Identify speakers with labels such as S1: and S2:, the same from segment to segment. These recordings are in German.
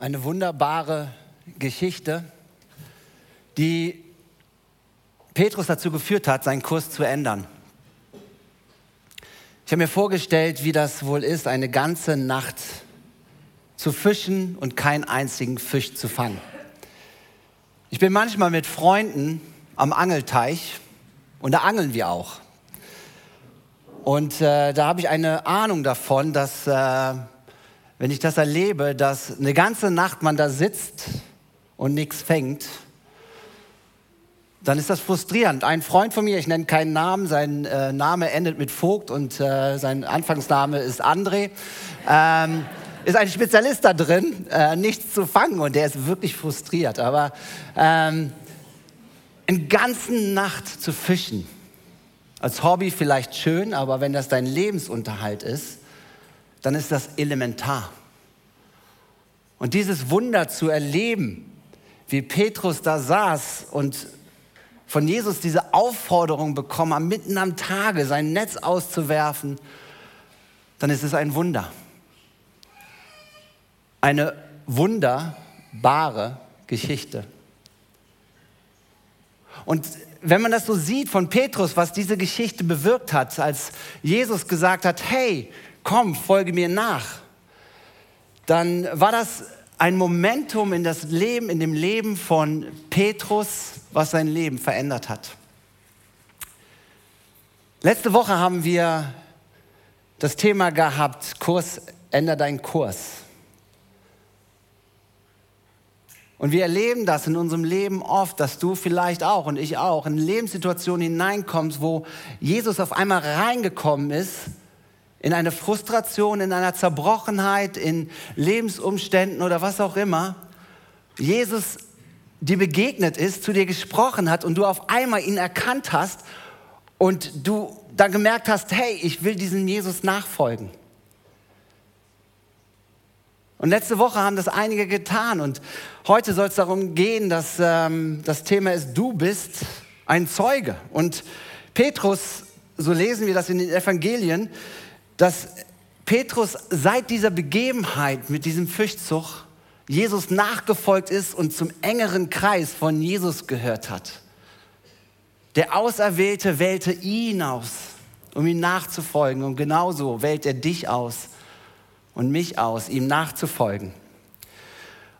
S1: eine wunderbare Geschichte, die Petrus dazu geführt hat, seinen Kurs zu ändern. Ich habe mir vorgestellt, wie das wohl ist, eine ganze Nacht zu fischen und keinen einzigen Fisch zu fangen. Ich bin manchmal mit Freunden am Angelteich und da angeln wir auch. Und äh, da habe ich eine Ahnung davon, dass äh, wenn ich das erlebe, dass eine ganze Nacht man da sitzt und nichts fängt, dann ist das frustrierend. Ein Freund von mir, ich nenne keinen Namen, sein äh, Name endet mit Vogt und äh, sein Anfangsname ist André, ähm, ist ein Spezialist da drin, äh, nichts zu fangen und der ist wirklich frustriert. Aber ähm, eine ganze Nacht zu fischen, als Hobby vielleicht schön, aber wenn das dein Lebensunterhalt ist, dann ist das elementar. Und dieses Wunder zu erleben, wie Petrus da saß und von Jesus diese Aufforderung bekommen, mitten am Tage sein Netz auszuwerfen, dann ist es ein Wunder. Eine wunderbare Geschichte. Und wenn man das so sieht von Petrus, was diese Geschichte bewirkt hat, als Jesus gesagt hat, hey, komm, folge mir nach, dann war das ein Momentum in das Leben, in dem Leben von Petrus, was sein Leben verändert hat. Letzte Woche haben wir das Thema gehabt, Kurs, änder deinen Kurs. Und wir erleben das in unserem Leben oft, dass du vielleicht auch und ich auch in Lebenssituationen hineinkommst, wo Jesus auf einmal reingekommen ist in eine Frustration, in einer Zerbrochenheit, in Lebensumständen oder was auch immer. Jesus dir begegnet ist, zu dir gesprochen hat und du auf einmal ihn erkannt hast und du dann gemerkt hast, hey, ich will diesem Jesus nachfolgen. Und letzte Woche haben das einige getan. Und heute soll es darum gehen, dass ähm, das Thema ist, du bist ein Zeuge. Und Petrus, so lesen wir das in den Evangelien, dass Petrus seit dieser Begebenheit mit diesem Fischzug Jesus nachgefolgt ist und zum engeren Kreis von Jesus gehört hat. Der Auserwählte wählte ihn aus, um ihm nachzufolgen. Und genauso wählt er dich aus und mich aus, ihm nachzufolgen.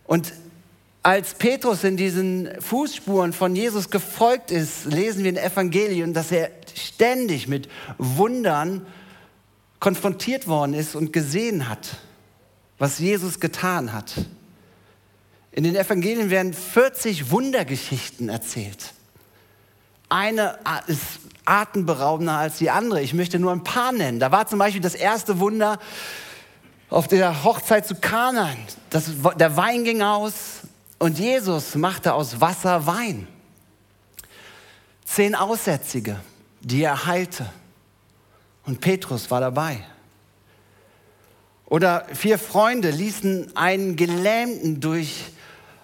S1: Und als Petrus in diesen Fußspuren von Jesus gefolgt ist, lesen wir in Evangelien, dass er ständig mit Wundern konfrontiert worden ist und gesehen hat, was Jesus getan hat. In den Evangelien werden 40 Wundergeschichten erzählt. Eine ist atemberaubender als die andere. Ich möchte nur ein paar nennen. Da war zum Beispiel das erste Wunder, auf der Hochzeit zu Kanaan. Das, der Wein ging aus und Jesus machte aus Wasser Wein. Zehn Aussätzige, die er heilte. Und Petrus war dabei. Oder vier Freunde ließen einen Gelähmten durch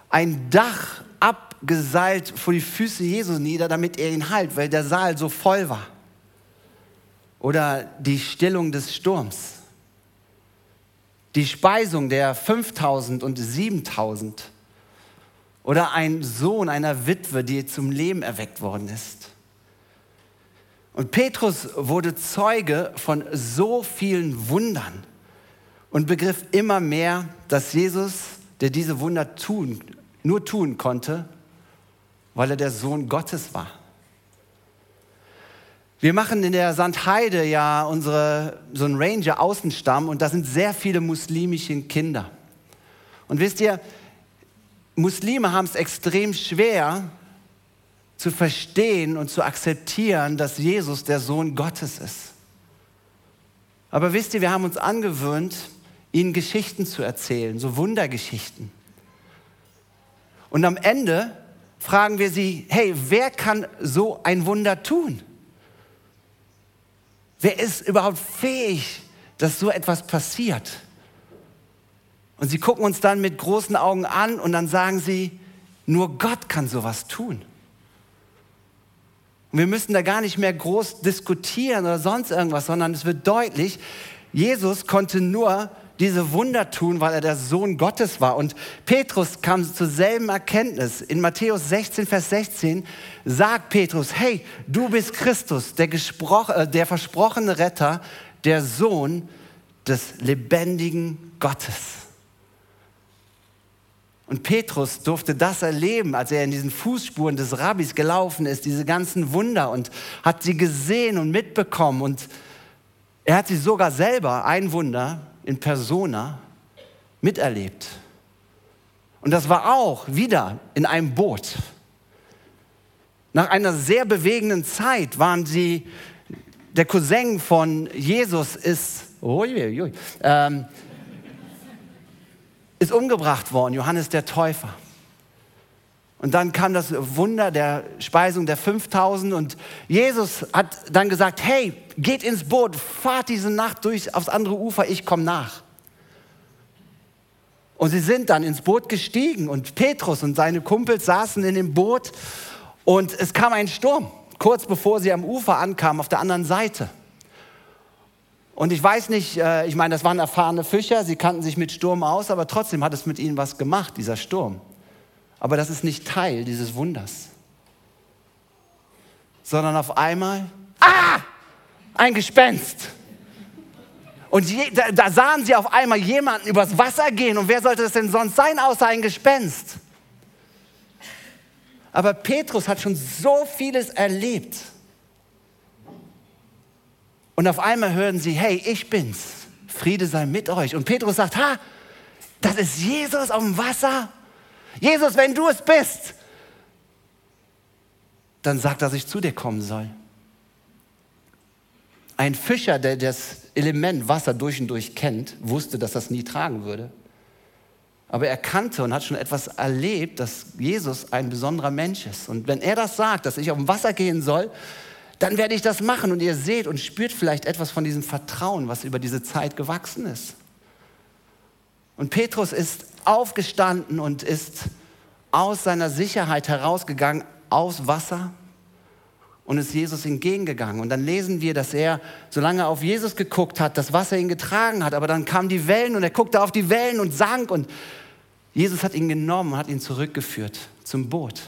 S1: ein Dach abgeseilt vor die Füße Jesu nieder, damit er ihn heilt, weil der Saal so voll war. Oder die Stillung des Sturms die Speisung der 5000 und 7000 oder ein Sohn einer Witwe, die zum Leben erweckt worden ist. Und Petrus wurde Zeuge von so vielen Wundern und begriff immer mehr, dass Jesus, der diese Wunder tun, nur tun konnte, weil er der Sohn Gottes war. Wir machen in der Sandheide ja unsere, so einen Ranger Außenstamm und da sind sehr viele muslimische Kinder. Und wisst ihr, Muslime haben es extrem schwer zu verstehen und zu akzeptieren, dass Jesus der Sohn Gottes ist. Aber wisst ihr, wir haben uns angewöhnt, ihnen Geschichten zu erzählen, so Wundergeschichten. Und am Ende fragen wir sie, hey, wer kann so ein Wunder tun? Wer ist überhaupt fähig, dass so etwas passiert? Und sie gucken uns dann mit großen Augen an und dann sagen sie, nur Gott kann sowas tun. Wir müssen da gar nicht mehr groß diskutieren oder sonst irgendwas, sondern es wird deutlich, Jesus konnte nur diese Wunder tun, weil er der Sohn Gottes war. Und Petrus kam zur selben Erkenntnis. In Matthäus 16, Vers 16 sagt Petrus, hey, du bist Christus, der, äh, der versprochene Retter, der Sohn des lebendigen Gottes. Und Petrus durfte das erleben, als er in diesen Fußspuren des Rabbis gelaufen ist, diese ganzen Wunder und hat sie gesehen und mitbekommen. Und er hat sie sogar selber, ein Wunder in persona, miterlebt. Und das war auch wieder in einem Boot. Nach einer sehr bewegenden Zeit waren sie, der Cousin von Jesus ist, ui, ui, ähm, ist umgebracht worden, Johannes der Täufer. Und dann kam das Wunder der Speisung der 5000 und Jesus hat dann gesagt, hey, geht ins Boot, fahrt diese Nacht durch aufs andere Ufer, ich komme nach. Und sie sind dann ins Boot gestiegen und Petrus und seine Kumpels saßen in dem Boot und es kam ein Sturm, kurz bevor sie am Ufer ankamen, auf der anderen Seite. Und ich weiß nicht, äh, ich meine, das waren erfahrene Fischer, sie kannten sich mit Sturm aus, aber trotzdem hat es mit ihnen was gemacht, dieser Sturm. Aber das ist nicht Teil dieses Wunders. Sondern auf einmal, ah, ein Gespenst. Und je, da, da sahen sie auf einmal jemanden übers Wasser gehen. Und wer sollte das denn sonst sein, außer ein Gespenst? Aber Petrus hat schon so vieles erlebt. Und auf einmal hören sie, hey, ich bin's. Friede sei mit euch. Und Petrus sagt, ha, das ist Jesus auf dem Wasser. Jesus, wenn du es bist, dann sag, dass ich zu dir kommen soll. Ein Fischer, der das Element Wasser durch und durch kennt, wusste, dass das nie tragen würde. Aber er kannte und hat schon etwas erlebt, dass Jesus ein besonderer Mensch ist. Und wenn er das sagt, dass ich auf dem Wasser gehen soll, dann werde ich das machen. Und ihr seht und spürt vielleicht etwas von diesem Vertrauen, was über diese Zeit gewachsen ist. Und Petrus ist aufgestanden und ist aus seiner Sicherheit herausgegangen, aus Wasser und ist Jesus entgegengegangen. Und dann lesen wir, dass er, solange er auf Jesus geguckt hat, das Wasser ihn getragen hat. Aber dann kamen die Wellen und er guckte auf die Wellen und sank. Und Jesus hat ihn genommen hat ihn zurückgeführt zum Boot.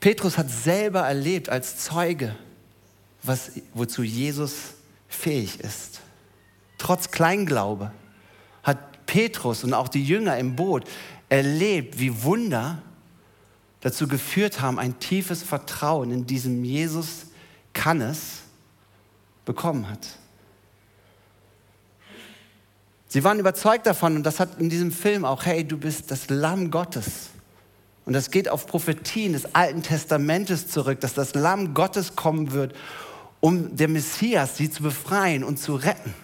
S1: Petrus hat selber erlebt als Zeuge, was, wozu Jesus fähig ist. Trotz Kleinglaube hat Petrus und auch die Jünger im Boot erlebt, wie Wunder dazu geführt haben, ein tiefes Vertrauen in diesem Jesus kann es bekommen hat. Sie waren überzeugt davon und das hat in diesem Film auch, hey, du bist das Lamm Gottes. Und das geht auf Prophetien des Alten Testamentes zurück, dass das Lamm Gottes kommen wird, um der Messias sie zu befreien und zu retten.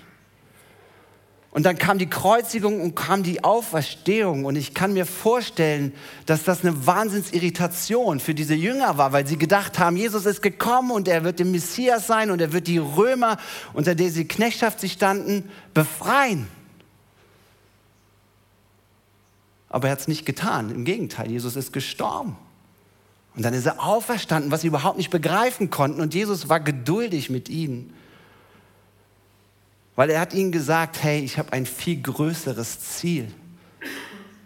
S1: Und dann kam die Kreuzigung und kam die Auferstehung. Und ich kann mir vorstellen, dass das eine Wahnsinnsirritation für diese Jünger war, weil sie gedacht haben, Jesus ist gekommen und er wird der Messias sein und er wird die Römer, unter der sie Knechtschaft sich standen, befreien. Aber er hat es nicht getan. Im Gegenteil, Jesus ist gestorben. Und dann ist er auferstanden, was sie überhaupt nicht begreifen konnten. Und Jesus war geduldig mit ihnen. Weil er hat ihnen gesagt, hey, ich habe ein viel größeres Ziel,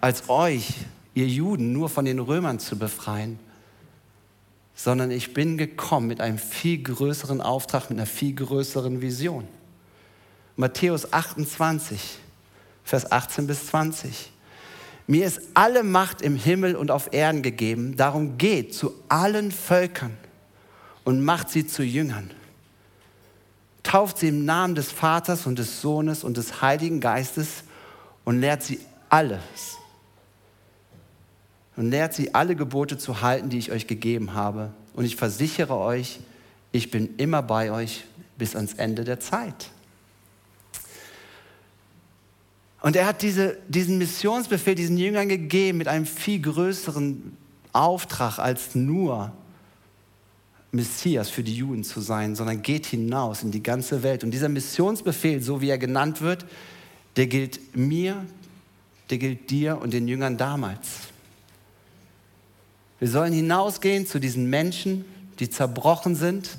S1: als euch, ihr Juden, nur von den Römern zu befreien, sondern ich bin gekommen mit einem viel größeren Auftrag, mit einer viel größeren Vision. Matthäus 28, Vers 18 bis 20. Mir ist alle Macht im Himmel und auf Erden gegeben, darum geht zu allen Völkern und macht sie zu Jüngern tauft sie im Namen des Vaters und des Sohnes und des Heiligen Geistes und lehrt sie alles. Und lehrt sie alle Gebote zu halten, die ich euch gegeben habe. Und ich versichere euch, ich bin immer bei euch bis ans Ende der Zeit. Und er hat diese, diesen Missionsbefehl diesen Jüngern gegeben mit einem viel größeren Auftrag als nur Messias für die Juden zu sein, sondern geht hinaus in die ganze Welt. Und dieser Missionsbefehl, so wie er genannt wird, der gilt mir, der gilt dir und den Jüngern damals. Wir sollen hinausgehen zu diesen Menschen, die zerbrochen sind,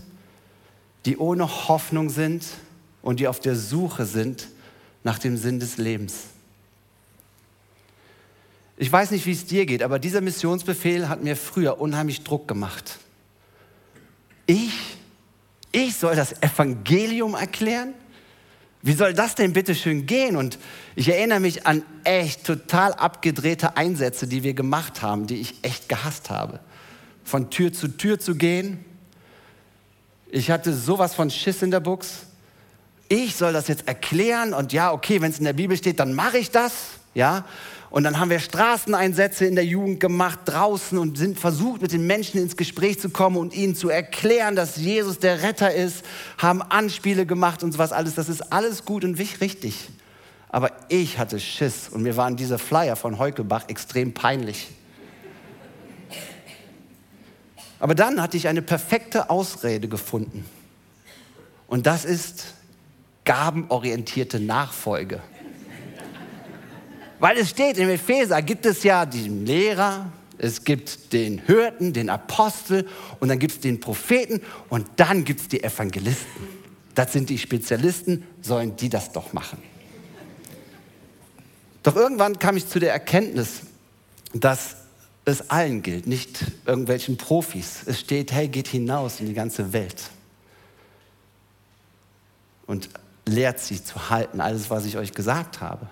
S1: die ohne Hoffnung sind und die auf der Suche sind nach dem Sinn des Lebens. Ich weiß nicht, wie es dir geht, aber dieser Missionsbefehl hat mir früher unheimlich Druck gemacht. Ich, ich soll das Evangelium erklären? Wie soll das denn bitte schön gehen? Und ich erinnere mich an echt total abgedrehte Einsätze, die wir gemacht haben, die ich echt gehasst habe. Von Tür zu Tür zu gehen. Ich hatte sowas von Schiss in der Buchs. Ich soll das jetzt erklären und ja, okay, wenn es in der Bibel steht, dann mache ich das. Ja, und dann haben wir Straßeneinsätze in der Jugend gemacht draußen und sind versucht, mit den Menschen ins Gespräch zu kommen und ihnen zu erklären, dass Jesus der Retter ist, haben Anspiele gemacht und sowas alles. Das ist alles gut und richtig. Aber ich hatte Schiss und mir waren diese Flyer von Heukelbach extrem peinlich. Aber dann hatte ich eine perfekte Ausrede gefunden. Und das ist gabenorientierte Nachfolge. Weil es steht im Epheser, gibt es ja den Lehrer, es gibt den Hirten, den Apostel und dann gibt es den Propheten und dann gibt es die Evangelisten. Das sind die Spezialisten, sollen die das doch machen. Doch irgendwann kam ich zu der Erkenntnis, dass es allen gilt, nicht irgendwelchen Profis. Es steht, hey, geht hinaus in die ganze Welt und lehrt sie zu halten, alles, was ich euch gesagt habe.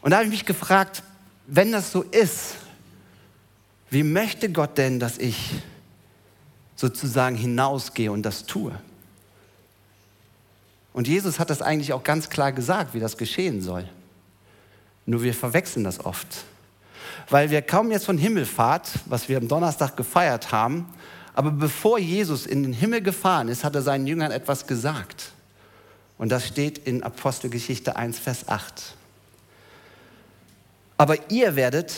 S1: Und da habe ich mich gefragt, wenn das so ist, wie möchte Gott denn, dass ich sozusagen hinausgehe und das tue? Und Jesus hat das eigentlich auch ganz klar gesagt, wie das geschehen soll. Nur wir verwechseln das oft. Weil wir kommen jetzt von Himmelfahrt, was wir am Donnerstag gefeiert haben, aber bevor Jesus in den Himmel gefahren ist, hat er seinen Jüngern etwas gesagt. Und das steht in Apostelgeschichte 1, Vers 8. Aber ihr werdet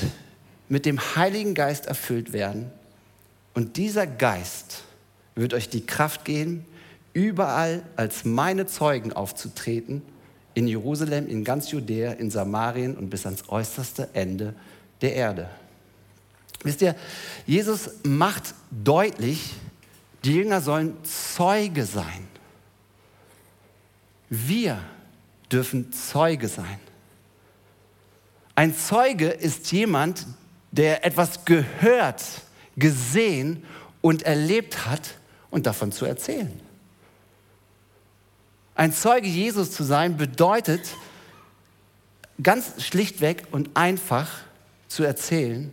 S1: mit dem Heiligen Geist erfüllt werden und dieser Geist wird euch die Kraft geben, überall als meine Zeugen aufzutreten, in Jerusalem, in ganz Judäa, in Samarien und bis ans äußerste Ende der Erde. Wisst ihr, Jesus macht deutlich, die Jünger sollen Zeuge sein. Wir dürfen Zeuge sein. Ein Zeuge ist jemand, der etwas gehört, gesehen und erlebt hat und davon zu erzählen. Ein Zeuge Jesus zu sein bedeutet ganz schlichtweg und einfach zu erzählen,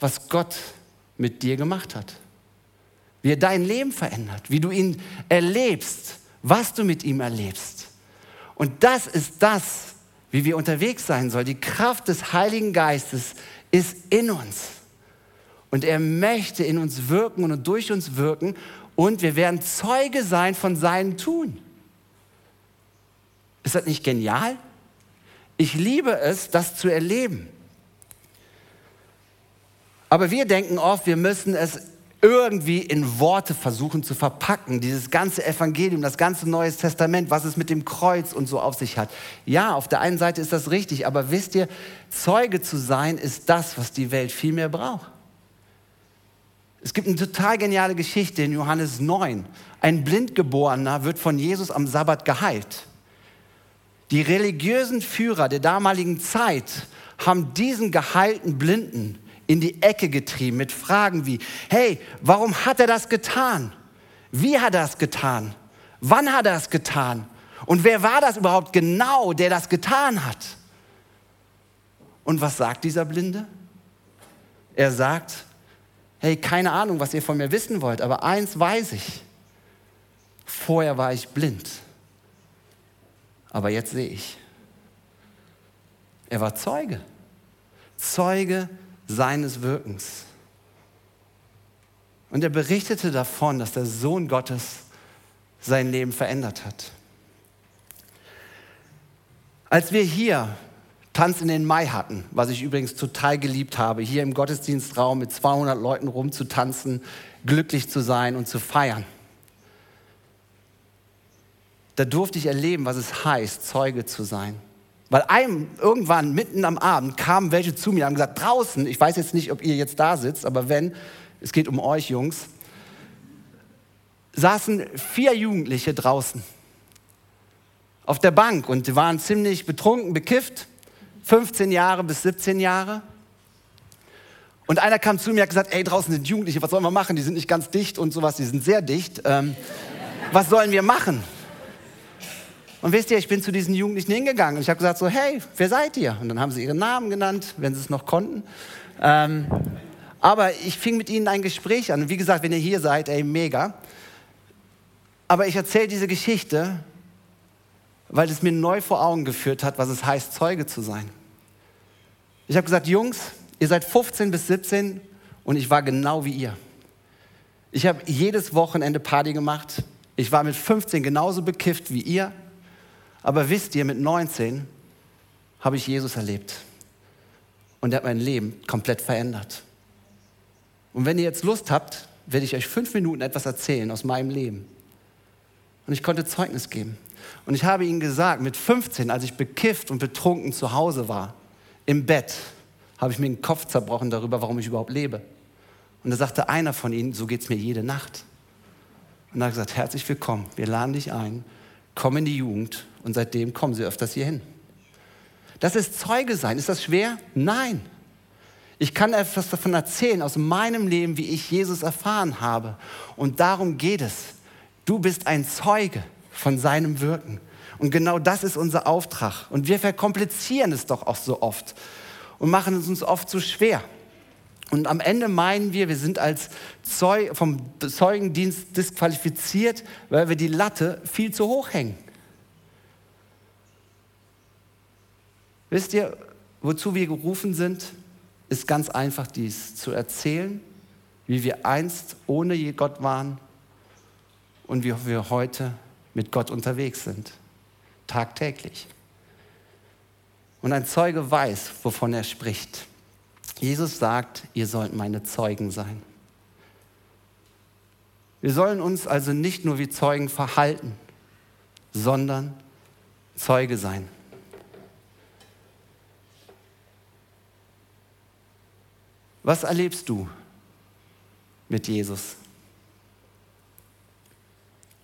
S1: was Gott mit dir gemacht hat. Wie er dein Leben verändert, wie du ihn erlebst, was du mit ihm erlebst. Und das ist das, wie wir unterwegs sein sollen. Die Kraft des Heiligen Geistes ist in uns. Und er möchte in uns wirken und durch uns wirken. Und wir werden Zeuge sein von seinem Tun. Ist das nicht genial? Ich liebe es, das zu erleben. Aber wir denken oft, wir müssen es irgendwie in Worte versuchen zu verpacken, dieses ganze Evangelium, das ganze Neue Testament, was es mit dem Kreuz und so auf sich hat. Ja, auf der einen Seite ist das richtig, aber wisst ihr, Zeuge zu sein ist das, was die Welt viel mehr braucht. Es gibt eine total geniale Geschichte in Johannes 9. Ein Blindgeborener wird von Jesus am Sabbat geheilt. Die religiösen Führer der damaligen Zeit haben diesen geheilten Blinden in die Ecke getrieben mit Fragen wie, hey, warum hat er das getan? Wie hat er das getan? Wann hat er das getan? Und wer war das überhaupt genau, der das getan hat? Und was sagt dieser Blinde? Er sagt, hey, keine Ahnung, was ihr von mir wissen wollt, aber eins weiß ich. Vorher war ich blind, aber jetzt sehe ich. Er war Zeuge. Zeuge seines Wirkens. Und er berichtete davon, dass der Sohn Gottes sein Leben verändert hat. Als wir hier Tanz in den Mai hatten, was ich übrigens total geliebt habe, hier im Gottesdienstraum mit 200 Leuten rumzutanzen, glücklich zu sein und zu feiern. Da durfte ich erleben, was es heißt, Zeuge zu sein. Weil einem irgendwann mitten am Abend kamen welche zu mir und haben gesagt, draußen, ich weiß jetzt nicht, ob ihr jetzt da sitzt, aber wenn, es geht um euch Jungs, saßen vier Jugendliche draußen auf der Bank und die waren ziemlich betrunken, bekifft, 15 Jahre bis 17 Jahre. Und einer kam zu mir und hat gesagt, ey, draußen sind Jugendliche, was sollen wir machen? Die sind nicht ganz dicht und sowas, die sind sehr dicht. Ähm, was sollen wir machen? Und wisst ihr, ich bin zu diesen Jugendlichen hingegangen und ich habe gesagt so, hey, wer seid ihr? Und dann haben sie ihren Namen genannt, wenn sie es noch konnten. Ähm, aber ich fing mit ihnen ein Gespräch an. Wie gesagt, wenn ihr hier seid, ey, mega. Aber ich erzähle diese Geschichte, weil es mir neu vor Augen geführt hat, was es heißt, Zeuge zu sein. Ich habe gesagt, Jungs, ihr seid 15 bis 17 und ich war genau wie ihr. Ich habe jedes Wochenende Party gemacht. Ich war mit 15 genauso bekifft wie ihr. Aber wisst ihr, mit 19 habe ich Jesus erlebt. Und er hat mein Leben komplett verändert. Und wenn ihr jetzt Lust habt, werde ich euch fünf Minuten etwas erzählen aus meinem Leben. Und ich konnte Zeugnis geben. Und ich habe ihnen gesagt, mit 15, als ich bekifft und betrunken zu Hause war, im Bett, habe ich mir den Kopf zerbrochen darüber, warum ich überhaupt lebe. Und da sagte einer von ihnen, so geht es mir jede Nacht. Und er hat gesagt, herzlich willkommen, wir laden dich ein, komm in die Jugend. Und seitdem kommen sie öfters hierhin. Das ist Zeuge sein. Ist das schwer? Nein. Ich kann etwas davon erzählen aus meinem Leben, wie ich Jesus erfahren habe. Und darum geht es. Du bist ein Zeuge von seinem Wirken. Und genau das ist unser Auftrag. Und wir verkomplizieren es doch auch so oft und machen es uns oft zu schwer. Und am Ende meinen wir, wir sind als Zeug, vom Zeugendienst disqualifiziert, weil wir die Latte viel zu hoch hängen. Wisst ihr, wozu wir gerufen sind? Ist ganz einfach dies zu erzählen, wie wir einst ohne Gott waren und wie wir heute mit Gott unterwegs sind. Tagtäglich. Und ein Zeuge weiß, wovon er spricht. Jesus sagt, ihr sollt meine Zeugen sein. Wir sollen uns also nicht nur wie Zeugen verhalten, sondern Zeuge sein. Was erlebst du mit Jesus?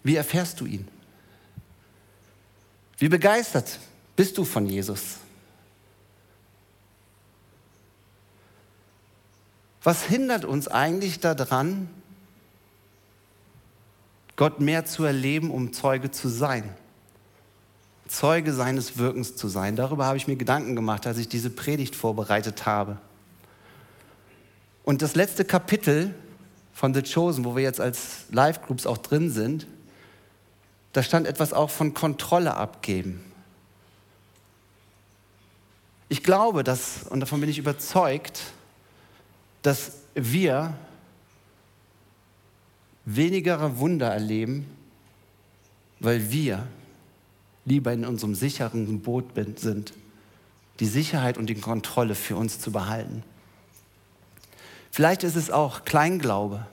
S1: Wie erfährst du ihn? Wie begeistert bist du von Jesus? Was hindert uns eigentlich daran, Gott mehr zu erleben, um Zeuge zu sein? Zeuge seines Wirkens zu sein. Darüber habe ich mir Gedanken gemacht, als ich diese Predigt vorbereitet habe. Und das letzte Kapitel von The Chosen, wo wir jetzt als Live-Groups auch drin sind, da stand etwas auch von Kontrolle abgeben. Ich glaube, dass, und davon bin ich überzeugt, dass wir weniger Wunder erleben, weil wir lieber in unserem sicheren Boot sind, die Sicherheit und die Kontrolle für uns zu behalten. Vielleicht ist es auch Kleinglaube,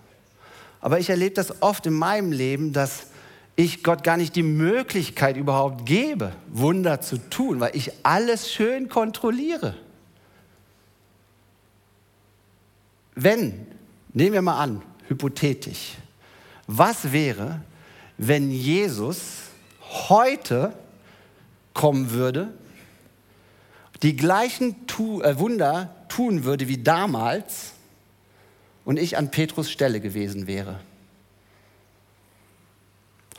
S1: aber ich erlebe das oft in meinem Leben, dass ich Gott gar nicht die Möglichkeit überhaupt gebe, Wunder zu tun, weil ich alles schön kontrolliere. Wenn, nehmen wir mal an, hypothetisch, was wäre, wenn Jesus heute kommen würde, die gleichen tu äh, Wunder tun würde wie damals und ich an Petrus Stelle gewesen wäre?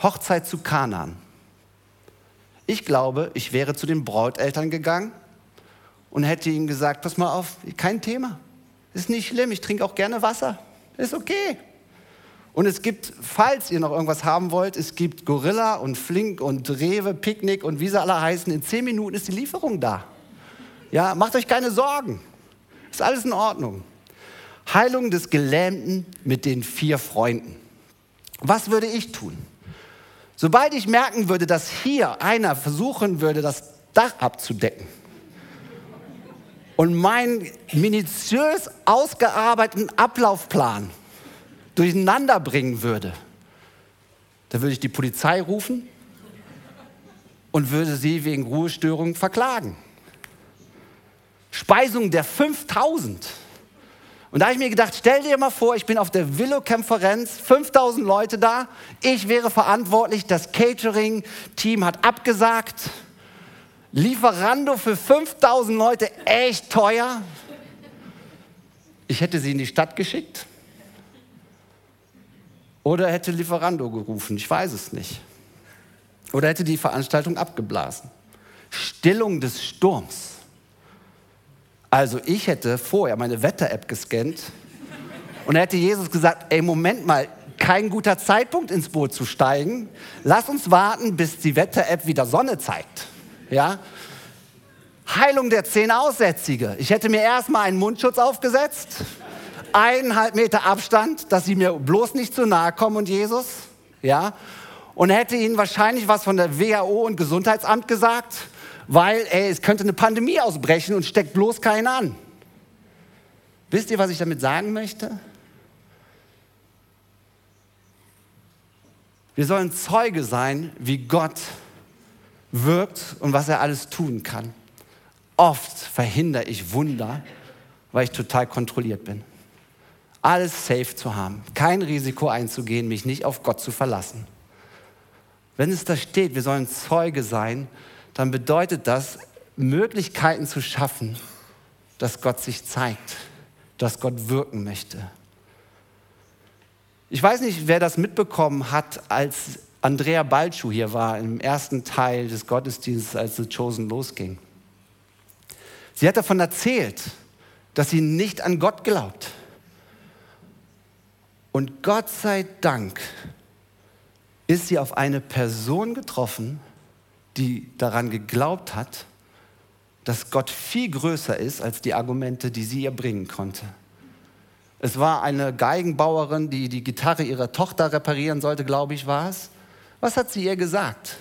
S1: Hochzeit zu Kanaan. Ich glaube, ich wäre zu den Brauteltern gegangen und hätte ihnen gesagt, pass mal auf, kein Thema. Ist nicht schlimm, ich trinke auch gerne Wasser. Ist okay. Und es gibt, falls ihr noch irgendwas haben wollt, es gibt Gorilla und Flink und Rewe, Picknick und wie sie alle heißen. In zehn Minuten ist die Lieferung da. Ja, macht euch keine Sorgen. Ist alles in Ordnung. Heilung des Gelähmten mit den vier Freunden. Was würde ich tun? Sobald ich merken würde, dass hier einer versuchen würde, das Dach abzudecken, und meinen minutiös ausgearbeiteten Ablaufplan durcheinander bringen würde, dann würde ich die Polizei rufen und würde sie wegen Ruhestörung verklagen. Speisung der 5000. Und da habe ich mir gedacht, stell dir mal vor, ich bin auf der Willow-Konferenz, 5000 Leute da, ich wäre verantwortlich, das Catering-Team hat abgesagt, Lieferando für 5000 Leute, echt teuer. Ich hätte sie in die Stadt geschickt oder hätte Lieferando gerufen, ich weiß es nicht. Oder hätte die Veranstaltung abgeblasen. Stillung des Sturms. Also ich hätte vorher meine Wetter-App gescannt und hätte Jesus gesagt, ey, Moment mal, kein guter Zeitpunkt ins Boot zu steigen. Lass uns warten, bis die Wetter-App wieder Sonne zeigt. Ja? Heilung der zehn Aussätzige. Ich hätte mir erstmal einen Mundschutz aufgesetzt, eineinhalb Meter Abstand, dass sie mir bloß nicht zu nahe kommen und Jesus. Ja? Und hätte ihnen wahrscheinlich was von der WHO und Gesundheitsamt gesagt weil ey, es könnte eine Pandemie ausbrechen und steckt bloß keinen an. Wisst ihr, was ich damit sagen möchte? Wir sollen Zeuge sein, wie Gott wirkt und was er alles tun kann. Oft verhindere ich Wunder, weil ich total kontrolliert bin. Alles safe zu haben, kein Risiko einzugehen, mich nicht auf Gott zu verlassen. Wenn es da steht, wir sollen Zeuge sein, dann bedeutet das, Möglichkeiten zu schaffen, dass Gott sich zeigt, dass Gott wirken möchte. Ich weiß nicht, wer das mitbekommen hat, als Andrea Balschuh hier war im ersten Teil des Gottesdienstes, als The Chosen losging. Sie hat davon erzählt, dass sie nicht an Gott glaubt. Und Gott sei Dank ist sie auf eine Person getroffen, die daran geglaubt hat, dass Gott viel größer ist als die Argumente, die sie ihr bringen konnte. Es war eine Geigenbauerin, die die Gitarre ihrer Tochter reparieren sollte, glaube ich, war es. Was hat sie ihr gesagt?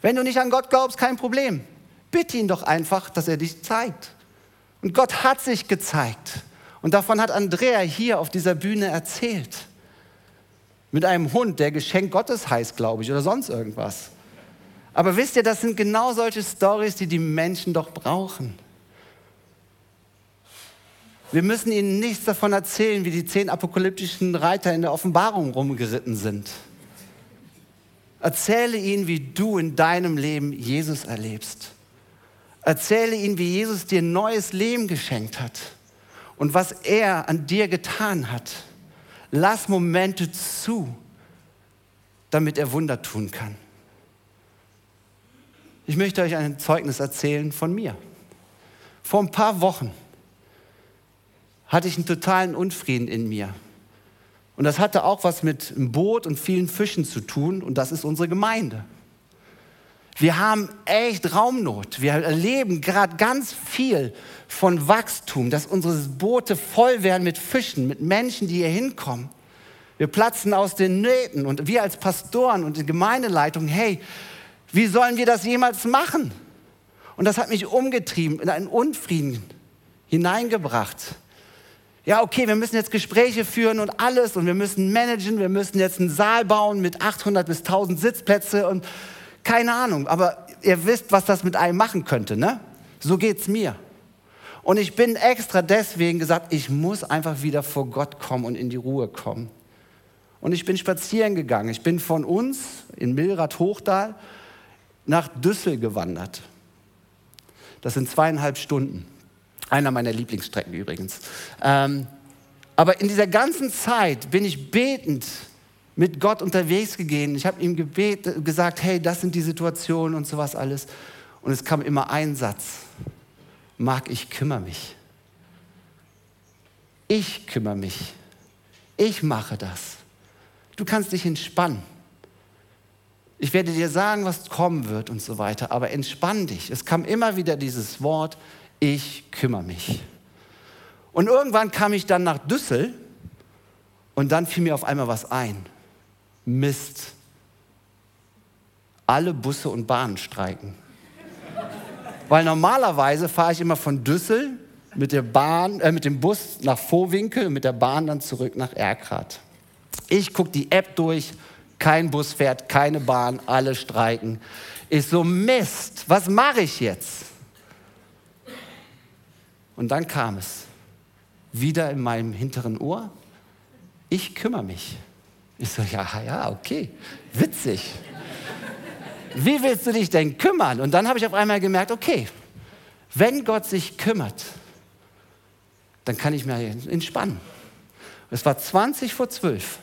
S1: Wenn du nicht an Gott glaubst, kein Problem. Bitte ihn doch einfach, dass er dich zeigt. Und Gott hat sich gezeigt. Und davon hat Andrea hier auf dieser Bühne erzählt. Mit einem Hund, der Geschenk Gottes heißt, glaube ich, oder sonst irgendwas. Aber wisst ihr, das sind genau solche Stories, die die Menschen doch brauchen. Wir müssen ihnen nichts davon erzählen, wie die zehn apokalyptischen Reiter in der Offenbarung rumgeritten sind. Erzähle ihnen, wie du in deinem Leben Jesus erlebst. Erzähle ihnen, wie Jesus dir ein neues Leben geschenkt hat und was er an dir getan hat. Lass Momente zu, damit er Wunder tun kann. Ich möchte euch ein Zeugnis erzählen von mir. Vor ein paar Wochen hatte ich einen totalen Unfrieden in mir. Und das hatte auch was mit einem Boot und vielen Fischen zu tun. Und das ist unsere Gemeinde. Wir haben echt Raumnot. Wir erleben gerade ganz viel von Wachstum, dass unsere Boote voll werden mit Fischen, mit Menschen, die hier hinkommen. Wir platzen aus den Nähten und wir als Pastoren und die Gemeindeleitung, hey, wie sollen wir das jemals machen? Und das hat mich umgetrieben, in einen Unfrieden hineingebracht. Ja, okay, wir müssen jetzt Gespräche führen und alles und wir müssen managen, wir müssen jetzt einen Saal bauen mit 800 bis 1000 Sitzplätze und keine Ahnung, aber ihr wisst, was das mit einem machen könnte, ne? So geht's mir. Und ich bin extra deswegen gesagt, ich muss einfach wieder vor Gott kommen und in die Ruhe kommen. Und ich bin spazieren gegangen. Ich bin von uns in Milrad Hochdal nach Düssel gewandert. Das sind zweieinhalb Stunden. Einer meiner Lieblingsstrecken übrigens. Ähm, aber in dieser ganzen Zeit bin ich betend mit Gott unterwegs gegangen. Ich habe ihm gebet, gesagt, hey, das sind die Situationen und sowas alles. Und es kam immer ein Satz. Marc, ich kümmere mich. Ich kümmere mich. Ich mache das. Du kannst dich entspannen. Ich werde dir sagen, was kommen wird und so weiter, aber entspann dich. Es kam immer wieder dieses Wort, ich kümmere mich. Und irgendwann kam ich dann nach Düssel und dann fiel mir auf einmal was ein. Mist. Alle Busse und Bahnen streiken. Weil normalerweise fahre ich immer von Düssel mit, der Bahn, äh, mit dem Bus nach Vohwinkel und mit der Bahn dann zurück nach Erkrath. Ich gucke die App durch kein Bus fährt, keine Bahn, alle streiken. Ich so, Mist, was mache ich jetzt? Und dann kam es. wieder in meinem hinteren Ohr, ich kümmere mich. Ich so, ja, ja, okay, witzig. Wie willst du dich denn kümmern? Und dann habe ich auf einmal gemerkt, okay, wenn Gott sich kümmert, dann kann ich mir entspannen. Es war 20 vor 12.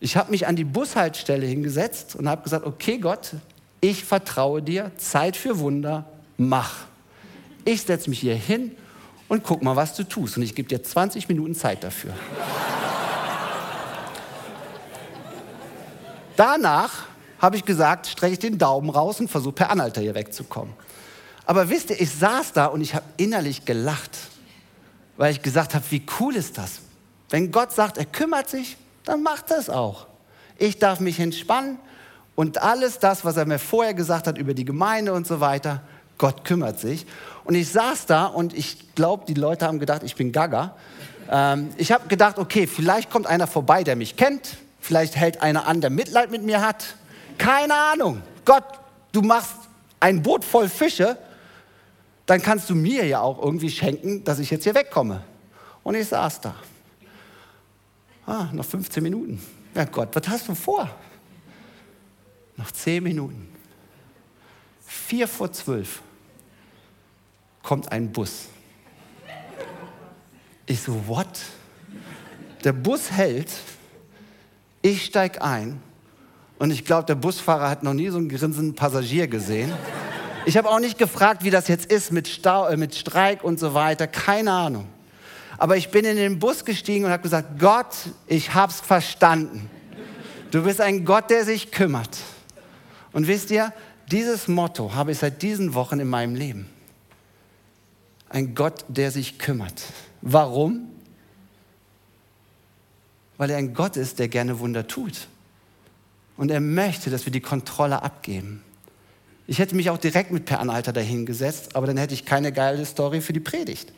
S1: Ich habe mich an die Bushaltestelle hingesetzt und habe gesagt, okay Gott, ich vertraue dir, Zeit für Wunder, mach. Ich setze mich hier hin und guck mal, was du tust. Und ich gebe dir 20 Minuten Zeit dafür. Danach habe ich gesagt, strecke ich den Daumen raus und versuche per Anhalter hier wegzukommen. Aber wisst ihr, ich saß da und ich habe innerlich gelacht, weil ich gesagt habe, wie cool ist das? Wenn Gott sagt, er kümmert sich, dann macht er es auch. Ich darf mich entspannen und alles das, was er mir vorher gesagt hat über die Gemeinde und so weiter, Gott kümmert sich. Und ich saß da und ich glaube, die Leute haben gedacht, ich bin Gaga. Ähm, ich habe gedacht, okay, vielleicht kommt einer vorbei, der mich kennt. Vielleicht hält einer an, der Mitleid mit mir hat. Keine Ahnung. Gott, du machst ein Boot voll Fische, dann kannst du mir ja auch irgendwie schenken, dass ich jetzt hier wegkomme. Und ich saß da. Ah, noch 15 Minuten. Ja Gott, was hast du vor? Noch 10 Minuten. Vier vor zwölf kommt ein Bus. Ich so, what? Der Bus hält, ich steig ein und ich glaube, der Busfahrer hat noch nie so einen grinsenden Passagier gesehen. Ich habe auch nicht gefragt, wie das jetzt ist mit, Stau, äh, mit Streik und so weiter. Keine Ahnung. Aber ich bin in den Bus gestiegen und habe gesagt, Gott, ich habe es verstanden. Du bist ein Gott, der sich kümmert. Und wisst ihr, dieses Motto habe ich seit diesen Wochen in meinem Leben. Ein Gott, der sich kümmert. Warum? Weil er ein Gott ist, der gerne Wunder tut. Und er möchte, dass wir die Kontrolle abgeben. Ich hätte mich auch direkt mit Per Anhalter dahingesetzt, aber dann hätte ich keine geile Story für die Predigt.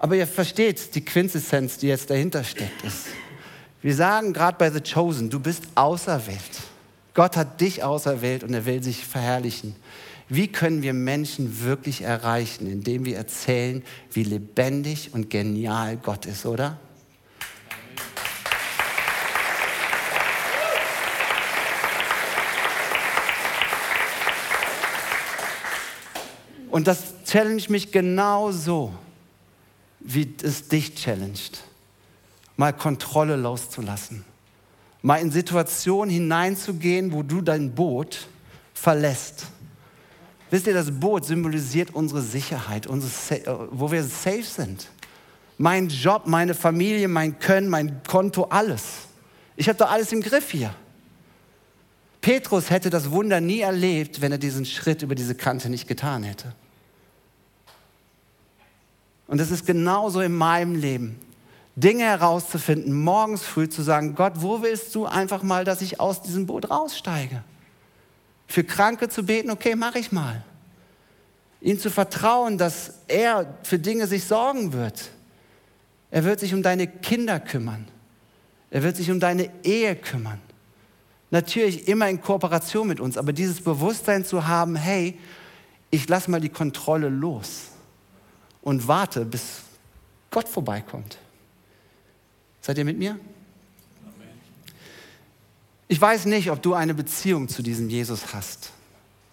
S1: Aber ihr versteht die Quintessenz, die jetzt dahinter steckt. Ist. Wir sagen gerade bei The Chosen, du bist auserwählt. Gott hat dich auserwählt und er will sich verherrlichen. Wie können wir Menschen wirklich erreichen, indem wir erzählen, wie lebendig und genial Gott ist, oder? Und das challenge mich genauso, wie es dich challenged. Mal Kontrolle loszulassen. Mal in Situationen hineinzugehen, wo du dein Boot verlässt. Wisst ihr, das Boot symbolisiert unsere Sicherheit, unsere, äh, wo wir safe sind. Mein Job, meine Familie, mein Können, mein Konto, alles. Ich habe doch alles im Griff hier. Petrus hätte das Wunder nie erlebt, wenn er diesen Schritt über diese Kante nicht getan hätte. Und es ist genauso in meinem Leben. Dinge herauszufinden, morgens früh zu sagen, Gott, wo willst du einfach mal, dass ich aus diesem Boot raussteige? Für Kranke zu beten, okay, mache ich mal. Ihm zu vertrauen, dass er für Dinge sich sorgen wird. Er wird sich um deine Kinder kümmern. Er wird sich um deine Ehe kümmern. Natürlich immer in Kooperation mit uns, aber dieses Bewusstsein zu haben, hey, ich lasse mal die Kontrolle los und warte, bis Gott vorbeikommt. Seid ihr mit mir? Ich weiß nicht, ob du eine Beziehung zu diesem Jesus hast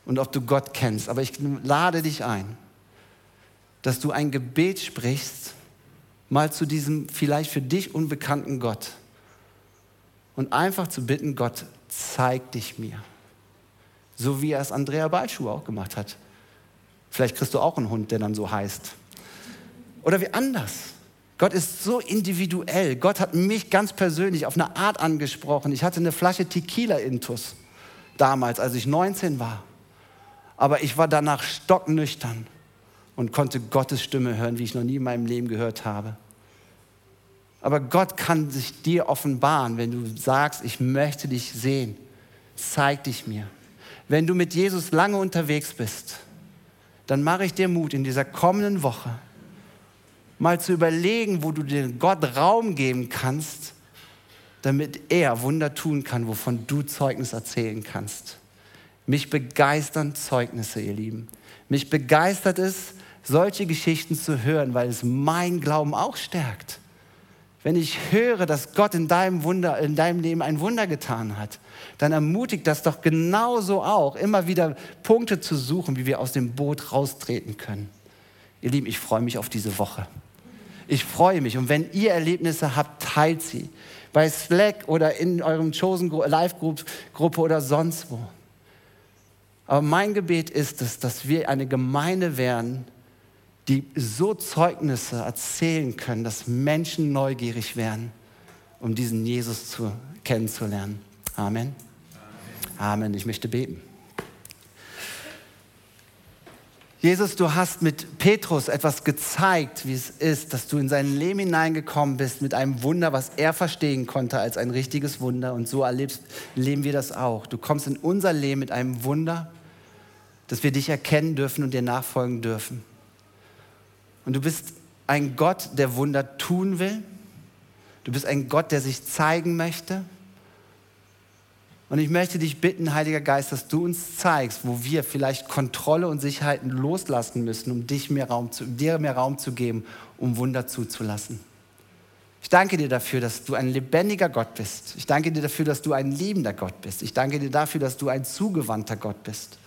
S1: und ob du Gott kennst, aber ich lade dich ein, dass du ein Gebet sprichst, mal zu diesem vielleicht für dich unbekannten Gott und einfach zu bitten, Gott, zeig dich mir. So wie er es Andrea Balschuh auch gemacht hat. Vielleicht kriegst du auch einen Hund, der dann so heißt. Oder wie anders. Gott ist so individuell. Gott hat mich ganz persönlich auf eine Art angesprochen. Ich hatte eine Flasche Tequila-Intus damals, als ich 19 war. Aber ich war danach stocknüchtern und konnte Gottes Stimme hören, wie ich noch nie in meinem Leben gehört habe. Aber Gott kann sich dir offenbaren, wenn du sagst, ich möchte dich sehen. Zeig dich mir. Wenn du mit Jesus lange unterwegs bist, dann mache ich dir Mut in dieser kommenden Woche mal zu überlegen, wo du dem Gott Raum geben kannst, damit er Wunder tun kann, wovon du Zeugnis erzählen kannst. Mich begeistern Zeugnisse, ihr Lieben. Mich begeistert es, solche Geschichten zu hören, weil es mein Glauben auch stärkt. Wenn ich höre, dass Gott in deinem, Wunder, in deinem Leben ein Wunder getan hat, dann ermutigt das doch genauso auch, immer wieder Punkte zu suchen, wie wir aus dem Boot raustreten können. Ihr Lieben, ich freue mich auf diese Woche. Ich freue mich. Und wenn ihr Erlebnisse habt, teilt sie. Bei Slack oder in eurem Chosen Live-Gruppe oder sonst wo. Aber mein Gebet ist es, dass wir eine Gemeinde werden, die so Zeugnisse erzählen können, dass Menschen neugierig werden, um diesen Jesus zu, kennenzulernen. Amen. Amen. Ich möchte beten. Jesus, du hast mit Petrus etwas gezeigt, wie es ist, dass du in sein Leben hineingekommen bist mit einem Wunder, was er verstehen konnte als ein richtiges Wunder. Und so erlebst, erleben wir das auch. Du kommst in unser Leben mit einem Wunder, dass wir dich erkennen dürfen und dir nachfolgen dürfen. Und du bist ein Gott, der Wunder tun will. Du bist ein Gott, der sich zeigen möchte. Und ich möchte dich bitten, Heiliger Geist, dass du uns zeigst, wo wir vielleicht Kontrolle und Sicherheiten loslassen müssen, um dich mehr Raum zu, dir mehr Raum zu geben, um Wunder zuzulassen. Ich danke dir dafür, dass du ein lebendiger Gott bist. Ich danke dir dafür, dass du ein liebender Gott bist. Ich danke dir dafür, dass du ein zugewandter Gott bist.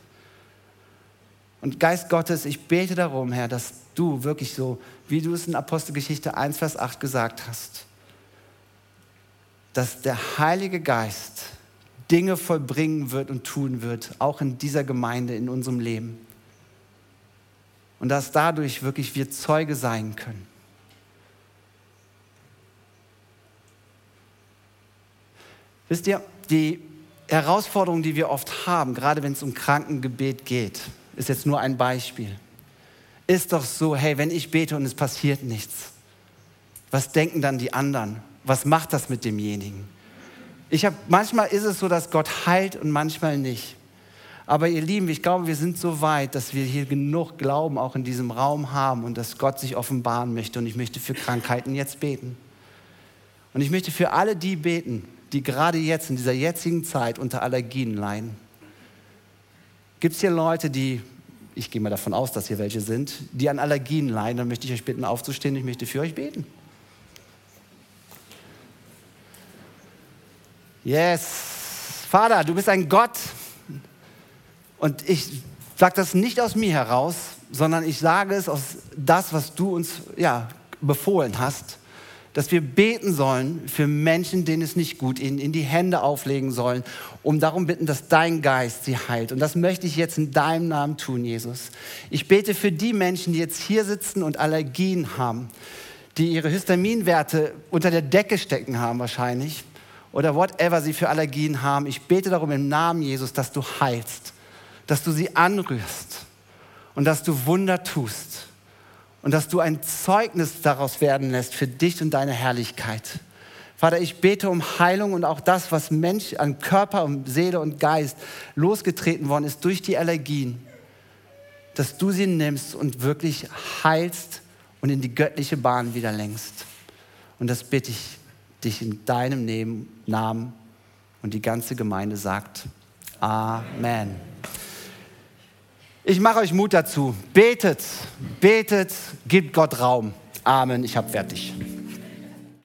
S1: Und Geist Gottes, ich bete darum, Herr, dass du wirklich so, wie du es in Apostelgeschichte 1, Vers 8 gesagt hast, dass der Heilige Geist Dinge vollbringen wird und tun wird, auch in dieser Gemeinde, in unserem Leben. Und dass dadurch wirklich wir Zeuge sein können. Wisst ihr, die Herausforderung, die wir oft haben, gerade wenn es um Krankengebet geht, ist jetzt nur ein Beispiel. Ist doch so, hey, wenn ich bete und es passiert nichts, was denken dann die anderen? Was macht das mit demjenigen? Ich habe manchmal ist es so, dass Gott heilt und manchmal nicht. Aber ihr Lieben, ich glaube, wir sind so weit, dass wir hier genug Glauben auch in diesem Raum haben und dass Gott sich offenbaren möchte. Und ich möchte für Krankheiten jetzt beten. Und ich möchte für alle die beten, die gerade jetzt in dieser jetzigen Zeit unter Allergien leiden. Gibt es hier Leute, die, ich gehe mal davon aus, dass hier welche sind, die an Allergien leiden? Dann möchte ich euch bitten, aufzustehen. Ich möchte für euch beten. Yes. Vater, du bist ein Gott. Und ich sage das nicht aus mir heraus, sondern ich sage es aus das, was du uns ja, befohlen hast dass wir beten sollen für Menschen, denen es nicht gut ihnen in die Hände auflegen sollen, um darum bitten, dass dein Geist sie heilt. Und das möchte ich jetzt in deinem Namen tun, Jesus. Ich bete für die Menschen, die jetzt hier sitzen und Allergien haben, die ihre Histaminwerte unter der Decke stecken haben wahrscheinlich oder whatever sie für Allergien haben. Ich bete darum im Namen Jesus, dass du heilst, dass du sie anrührst und dass du Wunder tust und dass du ein Zeugnis daraus werden lässt für dich und deine Herrlichkeit. Vater, ich bete um Heilung und auch das, was Mensch an Körper und Seele und Geist losgetreten worden ist durch die Allergien, dass du sie nimmst und wirklich heilst und in die göttliche Bahn wieder lenkst. Und das bitte ich dich in deinem Namen und die ganze Gemeinde sagt Amen. Ich mache euch Mut dazu. Betet, betet, gebt Gott Raum. Amen. Ich habe fertig.